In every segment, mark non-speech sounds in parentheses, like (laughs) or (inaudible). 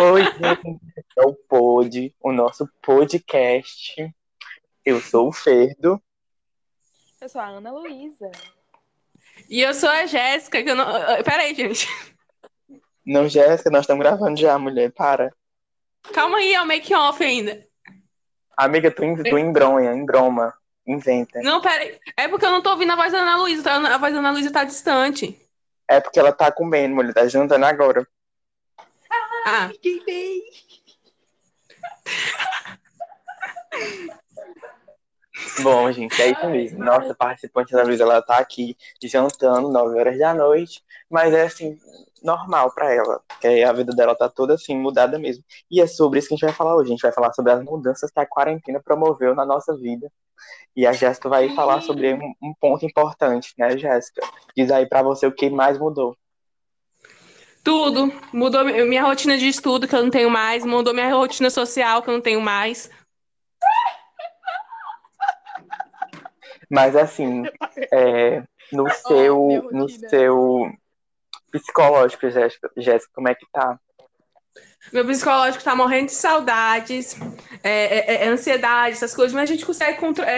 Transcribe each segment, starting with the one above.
Oi, gente, é o Pod, o nosso podcast. Eu sou o Ferdo. Eu sou a Ana Luísa. E eu sou a Jéssica, que eu não. Peraí, gente. Não, Jéssica, nós estamos gravando já, mulher, para. Calma aí, é o make-off ainda. Amiga, tu, em- tu embronha, embroma, inventa. Não, peraí. É porque eu não tô ouvindo a voz da Ana Luísa. A voz da Ana Luísa tá distante. É porque ela tá comendo, mulher, tá jantando agora. Ah, vem? Bom, gente, é isso mesmo. Nossa participante da Luísa, ela tá aqui jantando 9 horas da noite, mas é assim, normal pra ela, porque a vida dela tá toda assim, mudada mesmo. E é sobre isso que a gente vai falar hoje. A gente vai falar sobre as mudanças que a quarentena promoveu na nossa vida. E a Jéssica vai falar sobre um, um ponto importante, né, Jéssica? Diz aí pra você o que mais mudou. Tudo. Mudou mi- minha rotina de estudo, que eu não tenho mais. Mudou minha rotina social, que eu não tenho mais. Mas assim, é, no seu, no seu psicológico, Jéssica, Jéssica, como é que tá? Meu psicológico tá morrendo de saudades, é, é- é ansiedade, essas coisas, mas a gente consegue controlar.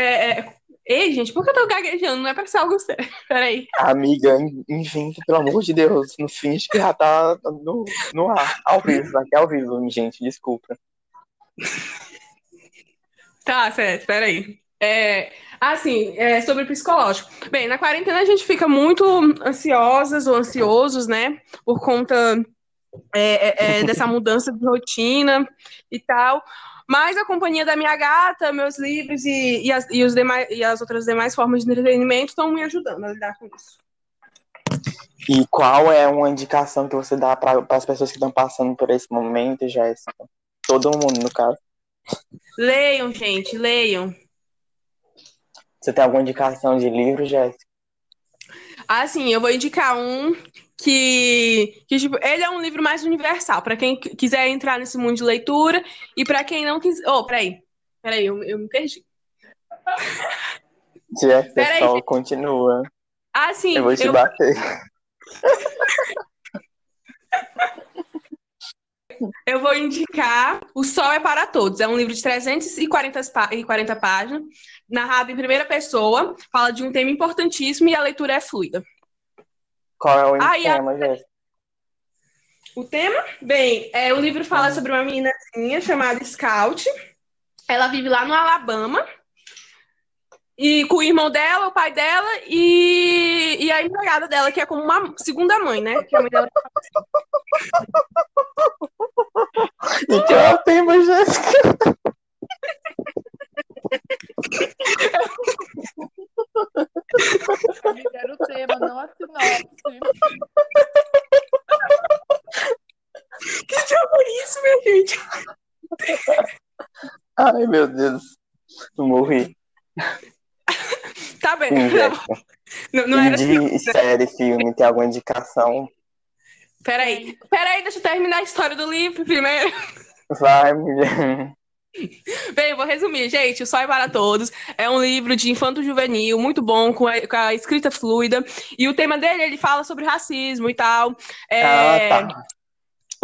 Ei, gente, por que eu tô gaguejando? Não é pra ser algo sério. (laughs) Peraí. Amiga, inventa, pelo amor de Deus, não finge que já tá no, no ar, ao vivo, aqui ao vivo, gente, desculpa. (laughs) Tá, certo, peraí. É, assim, é, sobre o psicológico. Bem, na quarentena a gente fica muito ansiosas ou ansiosos, né? Por conta é, é, é, dessa mudança de rotina e tal. Mas a companhia da minha gata, meus livros e, e, as, e, os demais, e as outras demais formas de entretenimento estão me ajudando a lidar com isso. E qual é uma indicação que você dá para as pessoas que estão passando por esse momento, Jéssica? Todo mundo, no caso. Leiam, gente, leiam. Você tem alguma indicação de livro, Jéssica? Assim, eu vou indicar um que, que tipo, ele é um livro mais universal, para quem qu- quiser entrar nesse mundo de leitura e para quem não quiser. Oh, peraí. Peraí, eu, eu me perdi. (laughs) Jéssica, Peraí, gente. continua. Ah, sim. Eu vou te eu- bater. (laughs) Eu vou indicar O Sol é para Todos. É um livro de 340 pá- e 40 páginas, narrado em primeira pessoa, fala de um tema importantíssimo e a leitura é fluida. Qual é o a- tema, Jéssica? O tema? Bem, é, o livro fala sobre uma meninazinha chamada Scout. Ela vive lá no Alabama. E com o irmão dela, o pai dela e, e a empregada dela, que é como uma segunda mãe, né? Que a mãe dela E que é o tema, Jéssica? (laughs) Me deram o tema, não a sinopse. Que diabo é isso, minha gente? Ai, meu Deus. Eu morri. Tá bem. Sim, Não, não, não era assim. de série, filme, tem alguma indicação? Peraí. Peraí, deixa eu terminar a história do livro primeiro. Vai, mulher. (laughs) Bem, vou resumir, gente. O Sol é para Todos é um livro de infanto-juvenil, muito bom, com a, com a escrita fluida. E o tema dele, ele fala sobre racismo e tal. É, Ah, tá.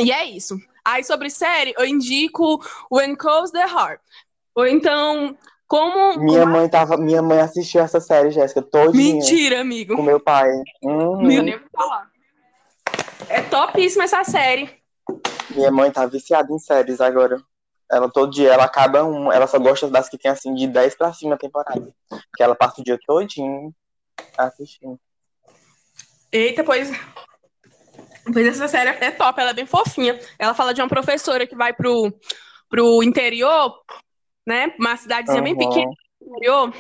E é isso. Aí, sobre série, eu indico When Calls the Heart. Ou então, como... Minha como- mãe tava. Minha mãe assistiu essa série, Jéssica, todinha. Mentira, amigo. Com meu pai. Hum, Não nem vou falar. É topíssima essa série. minha mãe tá viciada em séries agora. Ela todo dia, ela acaba um. Ela só gosta das que tem assim de 10 pra cima a temporada. Porque ela passa o dia todinho assistindo. Eita, pois... Pois essa série é top, ela é bem fofinha. Ela fala de uma professora que vai pro, pro interior, né? Uma cidadezinha bem Aham. pequena interior.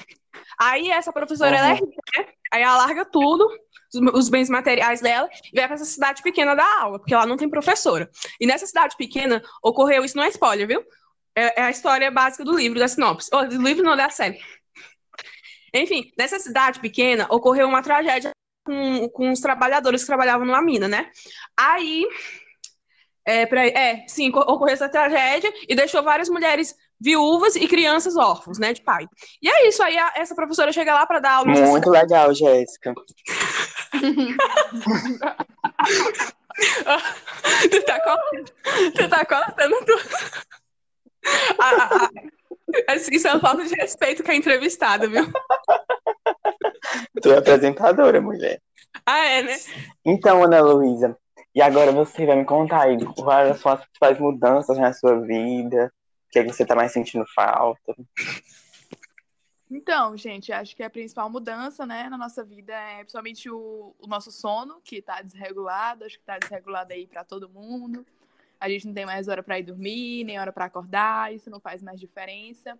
Aí essa professora, ela é Uhum. rica, né? Aí ela larga tudo, os, bens materiais dela, e vai pra essa cidade pequena dar aula, porque ela não tem professora. E nessa cidade pequena ocorreu, isso não é spoiler, viu? É, é a história básica do livro, da sinopse. Ou, do livro não, da série. Enfim, nessa cidade pequena ocorreu uma tragédia com, com os trabalhadores que trabalhavam numa mina, né? Aí, é, peraí, é, sim, co- ocorreu essa tragédia e deixou várias mulheres viúvas e crianças órfãos, né, de pai. E é isso, aí a- essa professora chega lá para dar aula Muito legal, Jéssica. (laughs) Tu tá com- Você tá cortando tudo. Ah, ah, ah. Isso é uma falta de respeito com a entrevistada, viu? Tu é apresentadora, mulher. Ah, é, né? Então, Ana Luísa, e agora você vai me contar aí quais são as principais mudanças na sua vida, o que, é que você tá mais sentindo falta. Então, gente, acho que a principal mudança, né, na nossa vida é principalmente o, o nosso sono, que tá desregulado, acho que tá desregulado aí para todo mundo. A gente não tem mais hora para ir dormir, nem hora para acordar, isso não faz mais diferença.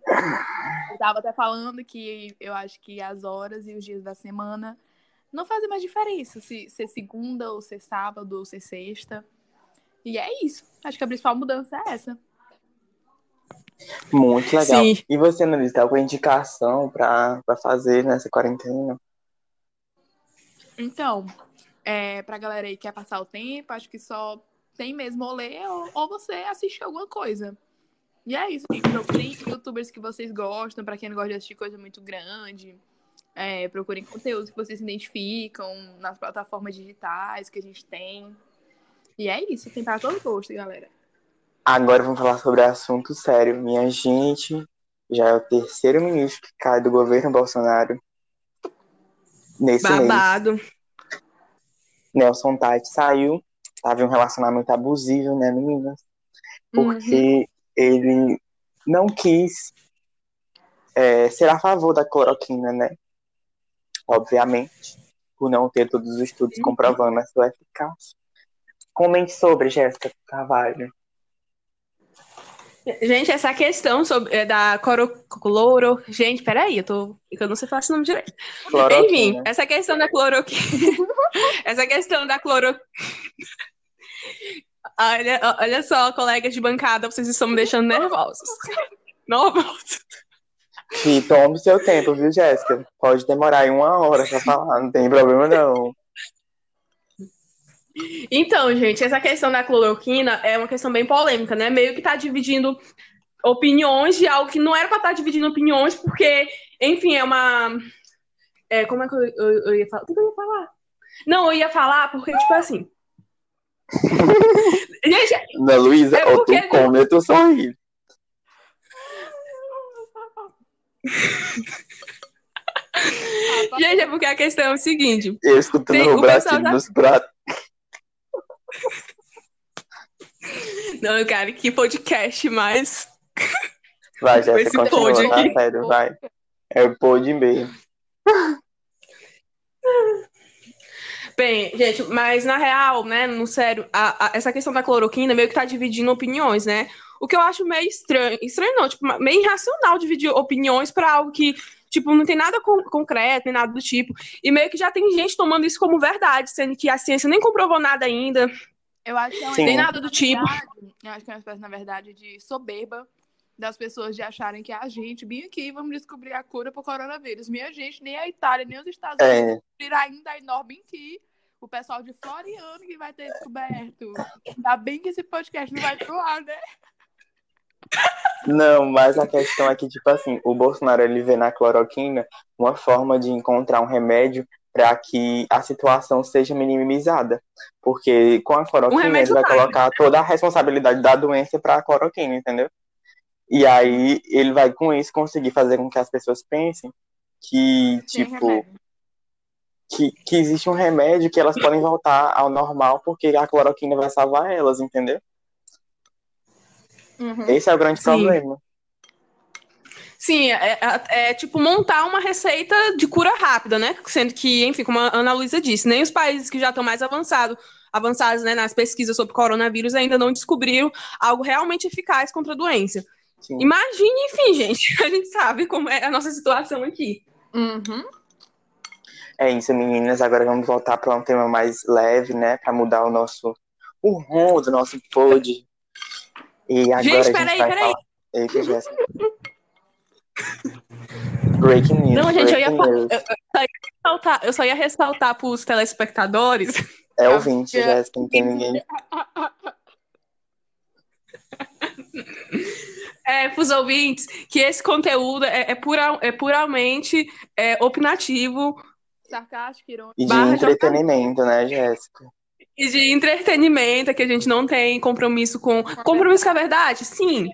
Eu tava até falando que eu acho que as horas e os dias da semana não fazem mais diferença, se ser segunda ou ser sábado ou ser sexta. E é isso. Acho que a principal mudança é essa. Muito legal. Sim. E você, Ana Luísa, tem alguma indicação pra, pra fazer nessa quarentena? Então, é, pra galera aí que quer passar o tempo, acho que só tem mesmo ou ler ou, ou você assistir alguma coisa. E é isso, gente. Procurem youtubers que vocês gostam, pra quem não gosta de assistir coisa muito grande. É, procurem conteúdos que vocês se identificam nas plataformas digitais que a gente tem. E é isso, tem para todo gosto, galera. Agora vamos falar sobre assunto sério. Minha gente, já é o terceiro ministro que cai do governo Bolsonaro. Nesse mês. Babado. Nelson Tati saiu. Tava em um relacionamento abusivo, né, meninas? Porque ele não quis é, ser a favor da cloroquina, né? Obviamente, por não ter todos os estudos comprovando a sua eficácia. Comente sobre, Jéssica Carvalho. Gente, essa questão sobre, é, da coro, cloro... Gente, peraí, eu, tô, eu não sei falar esse nome direito. Enfim, Cloroquina. essa questão da cloroquina. (laughs) essa questão da cloro. Olha, olha só, colegas de bancada, vocês estão me deixando nervosos. Nervosos. E tome seu tempo, viu, Jéssica? Pode demorar aí uma hora pra falar, não tem problema não. Então, gente, essa questão da cloroquina é uma questão bem polêmica, né? Meio que tá dividindo opiniões de algo que não era pra estar dividindo opiniões, porque, enfim, é uma. É, como é que eu, eu- eu ia falar? O que eu ia falar? Não, eu ia falar porque, tipo assim. (laughs) Gente, Ana Luísa, É ou porque- tu come ou tu sorri. (laughs) gente, é porque a questão é o seguinte. Eu escutando Tem- o o bracinho pessoal tá- dos pratos. Não, cara, que podcast mais. Vai, Jéssica, continua, pod tá? Sério, vai. É o pod mesmo. Bem, gente, mas na real, né, no sério, a- a- essa questão da cloroquina meio que tá dividindo opiniões, né? O que eu acho meio estranho, estranho não, tipo, meio irracional dividir opiniões pra algo que, tipo, não tem nada con- concreto, nem nada do tipo. E meio que já tem gente tomando isso como verdade, sendo que a ciência nem comprovou nada ainda, Eu acho que é uma nem espécie, nada do tipo. na verdade, Eu acho que é uma espécie, na verdade, de soberba das pessoas de acharem que é a gente, bem aqui, vamos descobrir a cura pro coronavírus. Minha gente, nem a Itália, nem os Estados Unidos É, descobriram ainda, a Inor bem que o pessoal de Floriano que vai ter descoberto. Ainda bem que esse podcast não vai pro ar, né? Não, mas a questão é que, tipo assim, o Bolsonaro ele vê na cloroquina uma forma de encontrar um remédio para que a situação seja minimizada. Porque com a cloroquina ele remédio vai colocar toda a responsabilidade da doença para a cloroquina, entendeu? E aí ele vai com isso conseguir fazer com que as pessoas pensem que, tipo, remédio. que, que existe um remédio que elas podem voltar ao normal porque a cloroquina vai salvar elas, entendeu? Uhum. Esse é o grande Sim. problema. Sim, é, é- é, tipo montar uma receita de cura rápida, né? Sendo que, enfim, como a Ana Luísa disse, nem os países que já estão mais avançados, avançados né, nas pesquisas sobre coronavírus ainda não descobriram algo realmente eficaz contra a doença. Sim. Imagine, enfim, gente, (laughs) a gente sabe como é a nossa situação aqui. Uhum. É isso, meninas. Agora vamos voltar para um tema mais leve, né? Para mudar o nosso o rumo do nosso pod. E agora Gente, peraí, peraí. falar. Eita, Jéssica. Breaking news. Não, gente, eu ia. Ressaltar- Eu só ia ressaltar para os telespectadores É ouvinte, É. Jéssica, não tem ninguém. é, para os ouvintes que esse conteúdo é, é, pura- é puramente é, opinativo Sarcástico, irônico. E de Barra entretenimento, né, Jéssica? E de entretenimento, que a gente não tem compromisso com. Compromisso com a verdade? Sim.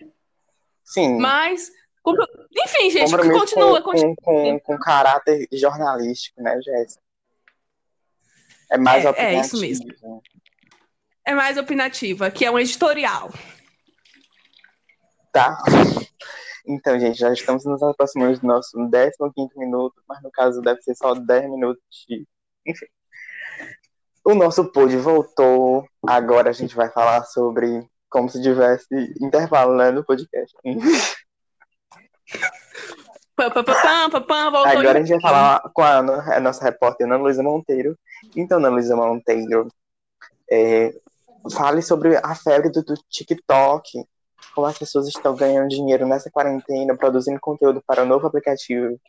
Sim. Mas. compro- Enfim, gente, compromisso continua, com, continua. com, com, com caráter jornalístico, né, Jéssica? É mais É, é opinativo. isso mesmo. É mais opinativa, que é um editorial. Tá? Então, gente, já estamos nos aproximando do nosso 15 minuto, mas no caso deve ser só 10 minutos de. Enfim. O nosso pod voltou. Agora a gente vai falar sobre como se tivesse intervalo né, no podcast. (laughs) Agora a gente vai falar com a, Ana- a nossa repórter Ana Luísa Monteiro. Então, Ana Luísa Monteiro, é, fale sobre a febre do, do TikTok. Como as pessoas estão ganhando dinheiro nessa quarentena, produzindo conteúdo para o novo aplicativo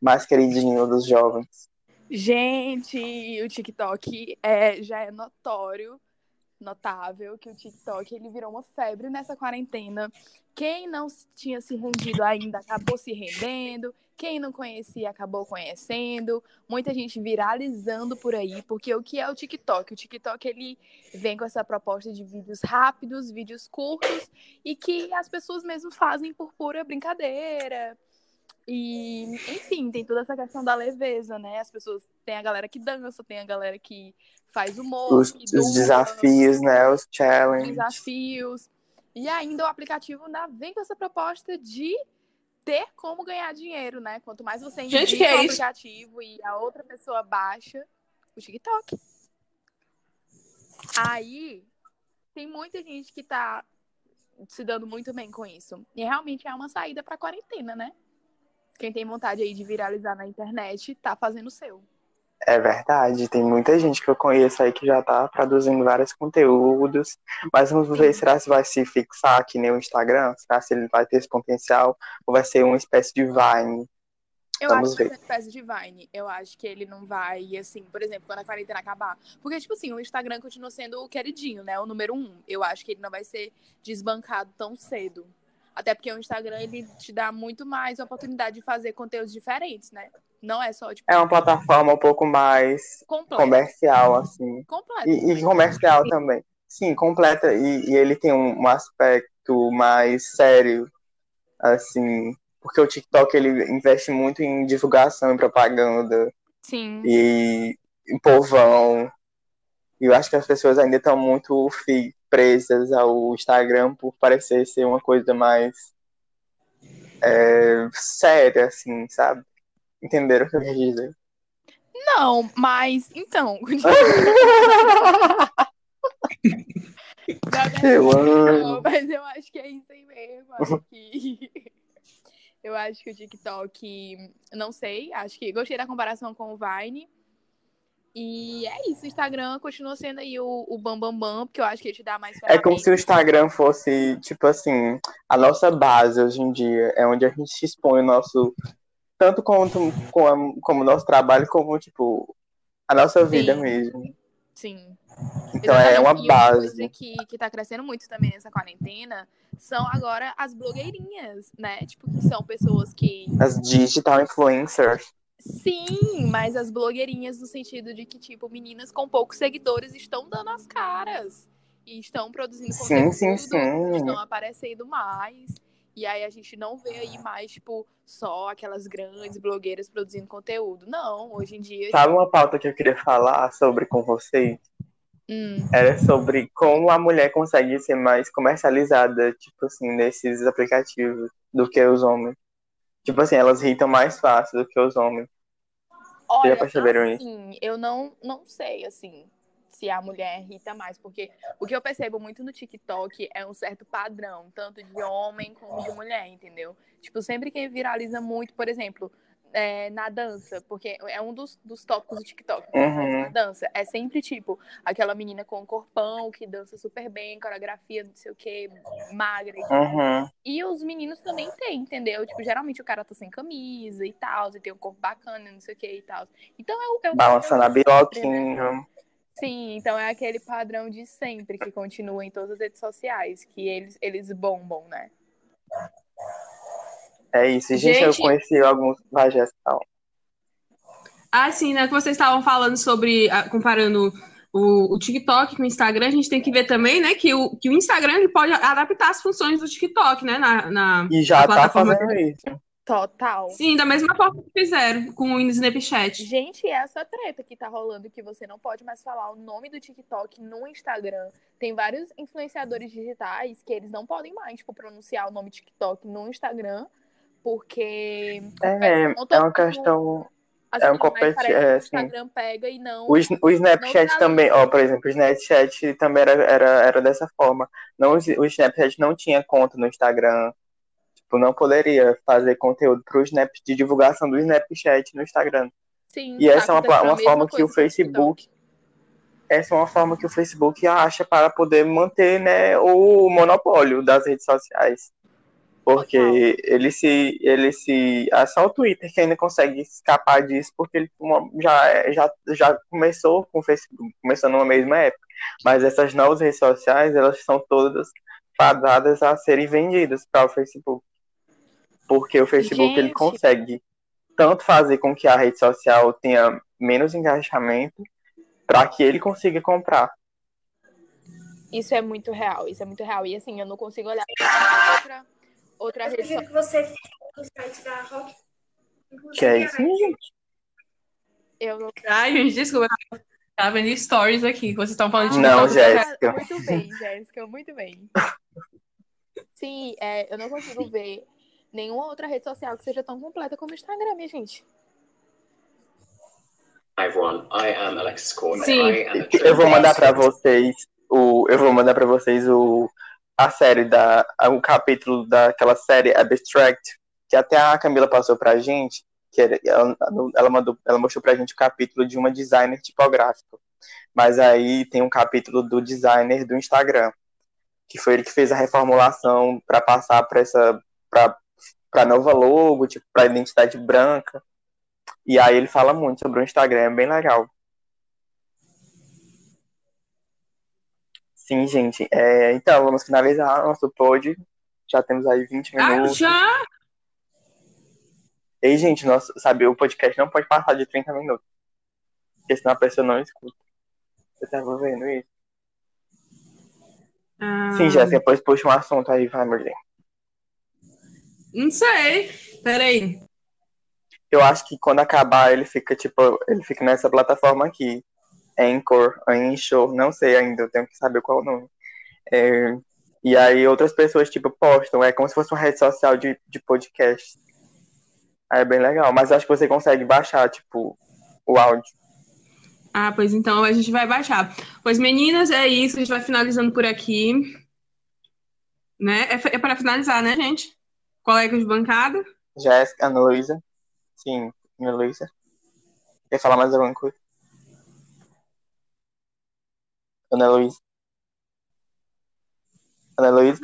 mais queridinho dos jovens. Gente, o TikTok é, já é notório, notável, que o TikTok ele virou uma febre nessa quarentena. Quem não tinha se rendido ainda acabou se rendendo. Quem não conhecia acabou conhecendo. Muita gente viralizando por aí, porque o que é o TikTok? O TikTok ele vem com essa proposta de vídeos rápidos, vídeos curtos e que as pessoas mesmo fazem por pura brincadeira. E, enfim, tem toda essa questão da leveza, né? As pessoas tem a galera que dança, tem a galera que faz humor, Os, que os desafios, né? Os os challenges. desafios. E ainda o aplicativo ainda vem com essa proposta de ter como ganhar dinheiro, né? Quanto mais você Gente, indica que é o isso? aplicativo e a outra pessoa baixa, o TikTok. Aí tem muita gente que tá se dando muito bem com isso. E realmente é uma saída pra quarentena, né? Quem tem vontade aí de viralizar na internet tá fazendo o seu. É verdade, tem muita gente que eu conheço aí que já tá produzindo vários conteúdos, mas vamos ver será se vai se fixar que nem o Instagram, será se ele vai ter esse potencial, ou vai ser uma espécie de Vine. Eu Vamos acho que ver. vai ser uma espécie de Vine. Eu acho que ele não vai, assim, por exemplo, quando a quarentena acabar. Porque, tipo assim, o Instagram continua sendo o queridinho, né? O número um. Eu acho que ele não vai ser desbancado tão cedo. Até porque o Instagram, ele te dá muito mais oportunidade de fazer conteúdos diferentes, né? Não é só, tipo, É uma plataforma um pouco mais completo. comercial, assim, Completo. e, e comercial também. Sim, completa, e, e ele tem um, um aspecto mais sério, assim, porque o TikTok ele investe muito em divulgação e propaganda, Sim. e em povão. E eu acho que as pessoas ainda estão muito presas ao Instagram por parecer ser uma coisa mais é, séria, assim, sabe? Entenderam o que eu quis dizer? Não, mas, então. (laughs) (laughs) Eu amo. mas eu acho que é isso aí mesmo. Acho que... (laughs) eu acho que o TikTok, não sei, acho que gostei da comparação com o Vine. E é isso, o Instagram continua sendo aí o, o bam, bam, bam, porque eu acho que ele te dá mais É como se o. Instagram fosse, tipo assim, a nossa base hoje em dia. É onde a gente expõe o nosso. Tanto quanto, como, como o nosso trabalho, como, tipo, a nossa vida Sim. mesmo. Sim. Então é Exatamente. uma E uma coisa base. que, que tá crescendo muito também nessa quarentena são agora as blogueirinhas, né? Tipo, que são pessoas que As digital influencers. Sim, mas as blogueirinhas no sentido de que, tipo, meninas com poucos seguidores estão dando as caras. E estão produzindo Sim, conteúdo, sim, sim. estão aparecendo mais. E aí a gente não vê aí mais, tipo, só aquelas grandes blogueiras produzindo conteúdo. Não, hoje em dia. Sabe uma pauta que eu queria falar sobre com vocês? Hum, Era sobre como a mulher consegue ser mais comercializada, tipo assim, nesses aplicativos do que os homens. Tipo assim, elas irritam mais fácil do que os homens. Olha, perceberam isso? assim, eu não, não sei, assim, se a mulher irrita mais, porque o que eu percebo muito no TikTok é um certo padrão, tanto de homem como de mulher, entendeu? Tipo, sempre que viraliza muito, por exemplo, é, na dança, porque é um dos, dos tópicos do TikTok, Uhum. na dança, é sempre, tipo, aquela menina com corpão, que dança super bem, coreografia, não sei o que, magra e. Uhum. E os meninos também têm, entendeu? Tipo, geralmente o cara tá sem camisa e tal, e tem um corpo bacana, não sei o que e tal. Então é o. É Balançando a sempre, né? Sim, então é aquele padrão de sempre que continua em todas as redes sociais, que eles, eles bombam, né? É isso. Gente, eu Gente- conheci alguns. Vai, Jéssica. Ah, sim, né? Que vocês estavam falando sobre, ah, comparando o, o TikTok com o Instagram, a gente tem que ver também, né, que o, que o Instagram ele pode adaptar as funções do TikTok, né, na, na E já na tá fazendo isso. Total. Sim, da mesma forma que fizeram com o Snapchat. Gente, essa treta que tá rolando que você não pode mais falar o nome do TikTok no Instagram. Tem vários influenciadores digitais que eles não podem mais, tipo, pronunciar o nome TikTok no Instagram, porque É, é uma questão. assim, é um competi- que é, o assim. Instagram pega e não. O, o Snapchat Não também, ó, por exemplo, o Snapchat também era, era, era dessa forma. Não, o Snapchat não tinha conta no Instagram. Tipo, não poderia fazer conteúdo pro Snap de divulgação do Snapchat no Instagram. Sim, E tá essa é uma, a uma mesma forma que o Facebook, TikTok. essa é uma forma que o Facebook acha para poder manter, né, o monopólio das redes sociais. Porque ele se, ele se, é só o Twitter que ainda consegue escapar disso, porque ele já, já, já começou com o Facebook, começou numa mesma época. Mas essas novas redes sociais, elas são todas fadadas a serem vendidas para o Facebook. Porque o Facebook ele Gente. consegue tanto fazer com que a rede social tenha menos engajamento para que ele consiga comprar. Isso é muito real, isso é muito real. E assim, eu não consigo olhar (laughs) pra outra, outra rede social. que você no site da Rock. Que é isso, gente. Eu não Ai, gente, desculpa. eu Tava vendo stories aqui, que vocês estão falando de Não. Jéssica. Muito bem, Jéssica, muito bem. Sim, é, eu não consigo ver nenhuma outra rede social que seja tão completa como o Instagram, minha gente. Hi everyone, I am Alexis Cornet. Sim. I am a Eu vou mandar para vocês o eu vou mandar para vocês o a série da o capítulo daquela série Abstract que até a Camila passou pra gente, que ela, ela mandou ela mostrou pra gente o capítulo de uma designer tipográfica. Mas aí tem um capítulo do designer do Instagram, que foi ele que fez a reformulação para passar para essa para para nova logo, tipo para identidade branca. E aí ele fala muito sobre o Instagram, é bem legal. Sim, gente. É, então, vamos finalizar nosso pod. Já temos aí 20 Ah, minutos. já? Ei, gente, nosso, sabe, o podcast não pode passar de 30 minutos. Porque senão a pessoa não escuta. Você tava vendo isso? Ah, Sim, Jéssica, depois puxa um assunto aí, vai, Merlin. Não sei. Peraí. Eu acho que quando acabar, ele fica, tipo, ele fica nessa plataforma aqui. Anchor, Anchor, não sei ainda, eu tenho que saber qual é o nome. É, e aí outras pessoas, tipo, postam, é como se fosse uma rede social de, de podcast. Aí é bem legal, mas acho que você consegue baixar, tipo, o áudio. Ah, pois então a gente vai baixar. Pois, meninas, é isso. A gente vai finalizando por aqui. Né? É, é para finalizar, né, gente? Colegas de bancada. Jéssica, Ana Luísa. Sim, Ana Luísa. Quer falar mais alguma coisa? Ana Luísa. Ana Luísa?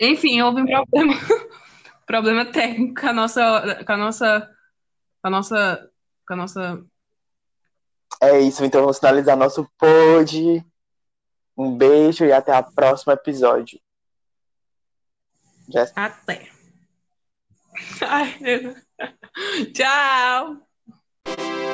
Enfim, houve um problema, (laughs) problema técnico com a nossa, com a nossa, com a nossa, com a nossa. É isso, então vamos finalizar nosso pod. Um beijo e até o próximo episódio. Até. (laughs) Ai. (laughs) Tchau.